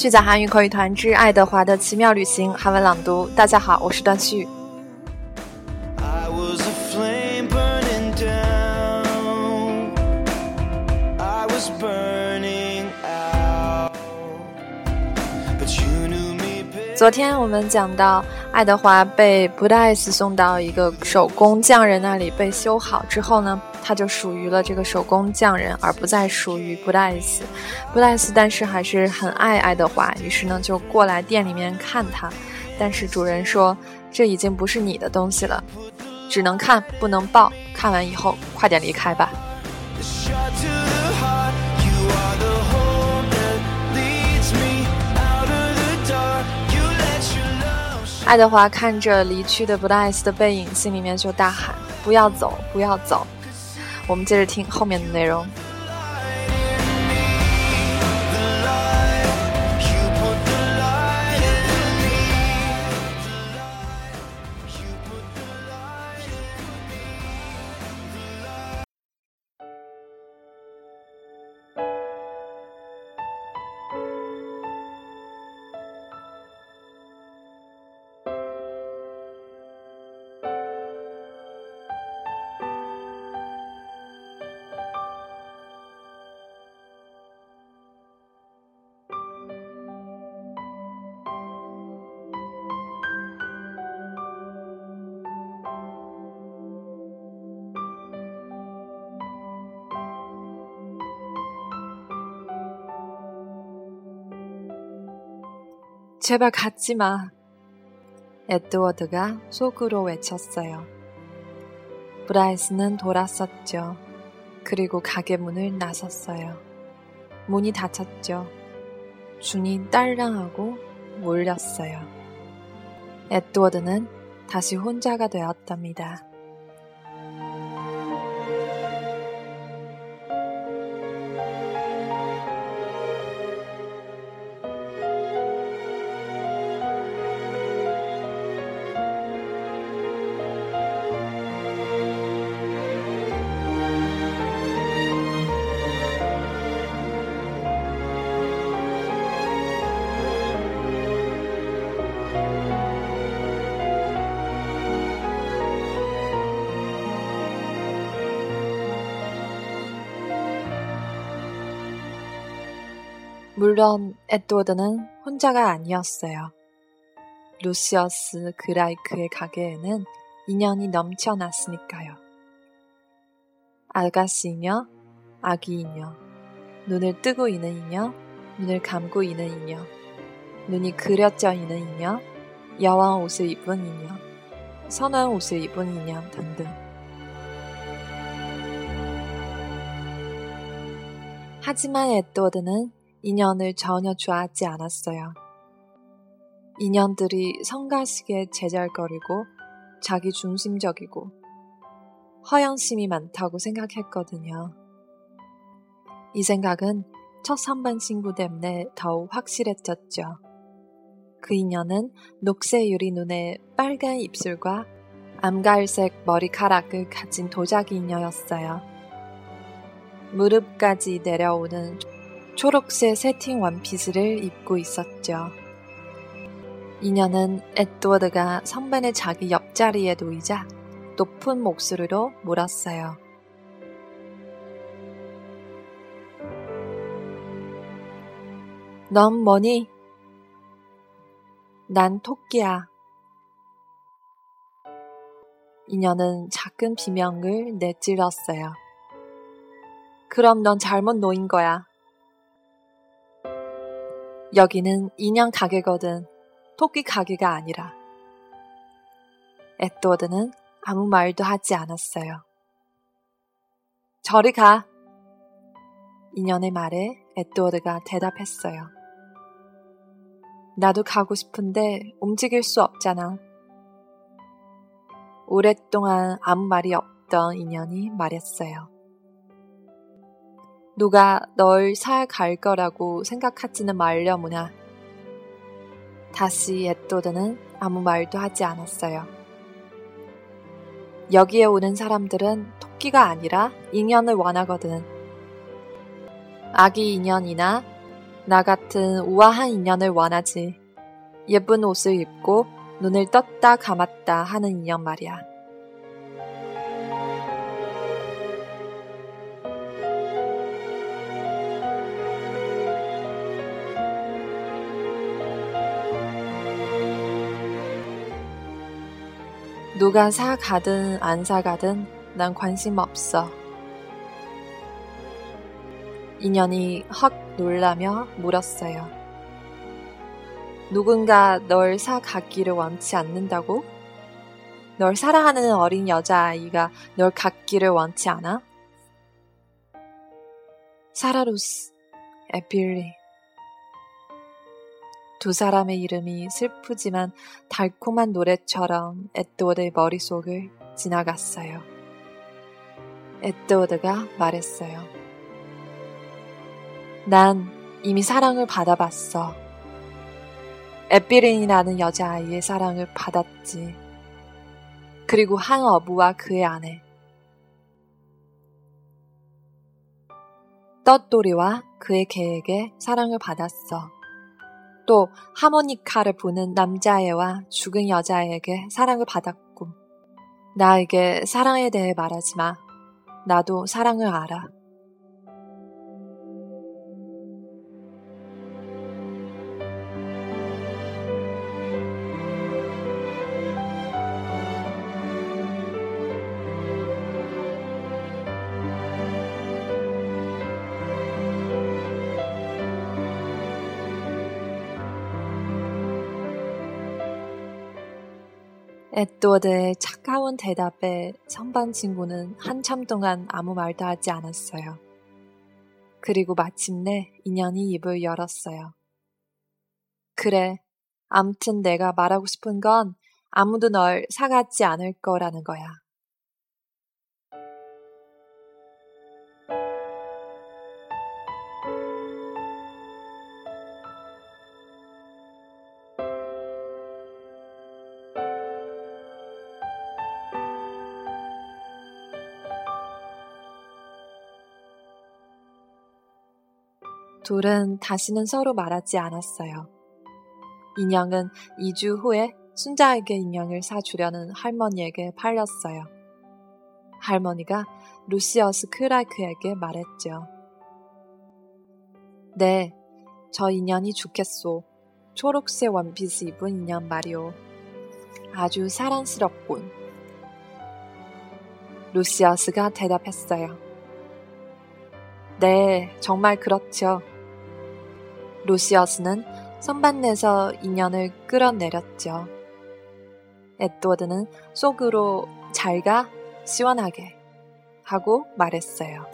续载韩语口语团之《爱德华的奇妙旅行》韩文朗读。大家好，我是段旭。昨天我们讲到，爱德华被布莱斯送到一个手工匠人那里被修好之后呢，他就属于了这个手工匠人，而不再属于布莱斯。布莱斯但是还是很爱爱德华，于是呢就过来店里面看他。但是主人说，这已经不是你的东西了，只能看不能抱。看完以后快点离开吧。爱德华看着离去的布莱斯的背影，心里面就大喊：“不要走，不要走！”我们接着听后面的内容。 제발가지마 에드워드가 속으로 외쳤어요. 브라이스는 돌아섰죠. 그리고 가게 문을 나섰어요. 문이 닫혔죠. 준이 딸랑하고 몰렸어요. 에드워드는 다시 혼자가 되었답니다. 물론 에드워드는 혼자가 아니었어요. 루시어스 그라이크의 가게에는 인연이 넘쳐났으니까요. 아가씨이며 아기이며 눈을 뜨고 있는 이녀, 눈을 감고 있는 이녀, 눈이 그려져 있는 이녀, 여왕 옷을 입은 이녀, 선한 옷을 입은 이녀 등등. 하지만 에드워드는 인연을 전혀 좋아하지 않았어요. 인연들이 성가시게 제잘거리고 자기 중심적이고 허영심이 많다고 생각했거든요. 이 생각은 첫 선반 친구 때문에 더욱 확실해졌죠. 그 인연은 녹색 유리 눈에 빨간 입술과 암갈색 머리카락을 가진 도자기 인여였어요. 무릎까지 내려오는 초록색 세팅 원피스를 입고 있었죠. 이녀는 에드워드가 선반의 자기 옆자리에 놓이자 높은 목소리로 물었어요. 넌 뭐니? 난 토끼야. 이녀는 작은 비명을 내질렀어요. 그럼 넌 잘못 놓인 거야. 여기는 인형 가게거든. 토끼 가게가 아니라. 에드워드는 아무 말도 하지 않았어요. 저리 가. 인연의 말에 에드워드가 대답했어요. 나도 가고 싶은데 움직일 수 없잖아. 오랫동안 아무 말이 없던 인연이 말했어요. 누가 널 살갈 거라고 생각하지는 말려무나. 다시 에도드는 아무 말도 하지 않았어요. 여기에 오는 사람들은 토끼가 아니라 인연을 원하거든. 아기 인연이나 나 같은 우아한 인연을 원하지. 예쁜 옷을 입고 눈을 떴다 감았다 하는 인연 말이야. 누가 사 가든 안 사 가든 난 관심 없어. 인연이 헉 놀라며 물었어요. 누군가 널 사 갖기를 원치 않는다고? 널 사랑하는 어린 여자아이가 널 갖기를 원치 않아? 사라루스, 에필리. 두 사람의 이름이 슬프지만 달콤한 노래처럼 에드워드의 머릿속을 지나갔어요. 에드워드가 말했어요. 난 이미 사랑을 받아봤어. 에피린이라는 여자아이의 사랑을 받았지. 그리고 한 어부와 그의 아내. 떳돌이와 그의 개에게 사랑을 받았어. 또 하모니카를 부는 남자애와 죽은 여자에게 사랑을 받았고 나에게 사랑에 대해 말하지 마. 나도 사랑을 알아. 에드워드의 차가운 대답에 선반 친구는 한참 동안 아무 말도 하지 않았어요. 그리고 마침내 인연이 입을 열었어요. 그래, 암튼 내가 말하고 싶은 건 아무도 널 사가지 않을 거라는 거야. 둘은 다시는 서로 말하지 않았어요. 인형은 2주 후에 순자에게 인형을 사주려는 할머니에게 팔렸어요. 할머니가 루시어스 크라이크에게 말했죠. 네, 저 인연이 죽겠소. 초록색 원피스 입은 인연 말이오. 아주 사랑스럽군. 루시어스가 대답했어요. 네, 정말 그렇죠. 루시어스는 선반내서 인연을 끌어내렸죠. 에드워드는 속으로 잘가 시원하게 하고 말했어요.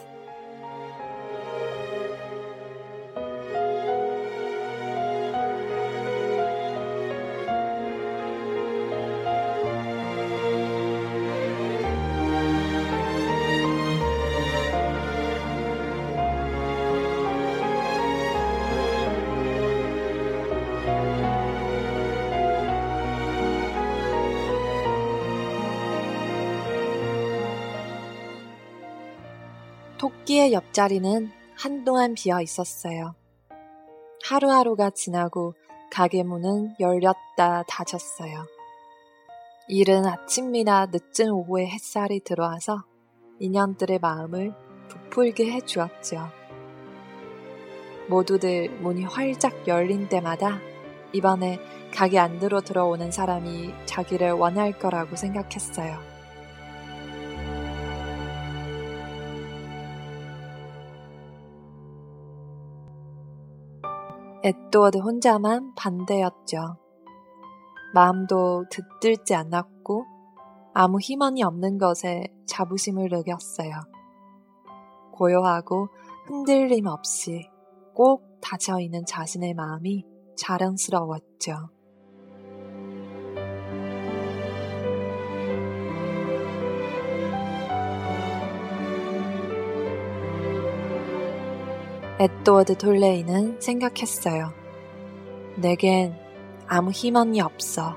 토끼의 옆자리는 한동안 비어 있었어요. 하루하루가 지나고 가게 문은 열렸다 닫혔어요. 이른 아침이나 늦은 오후에 햇살이 들어와서 인연들의 마음을 부풀게 해주었죠. 모두들 문이 활짝 열린 때마다 이번에 가게 안으로 들어오는 사람이 자기를 원할 거라고 생각했어요. 에드워드 혼자만 반대였죠. 마음도 듣들지 않았고 아무 희망이 없는 것에 자부심을 느꼈어요. 고요하고 흔들림 없이 꼭 닫혀 있는 자신의 마음이 자랑스러웠죠. 에드워드 돌레이는 생각했어요. 내겐 아무 희망이 없어.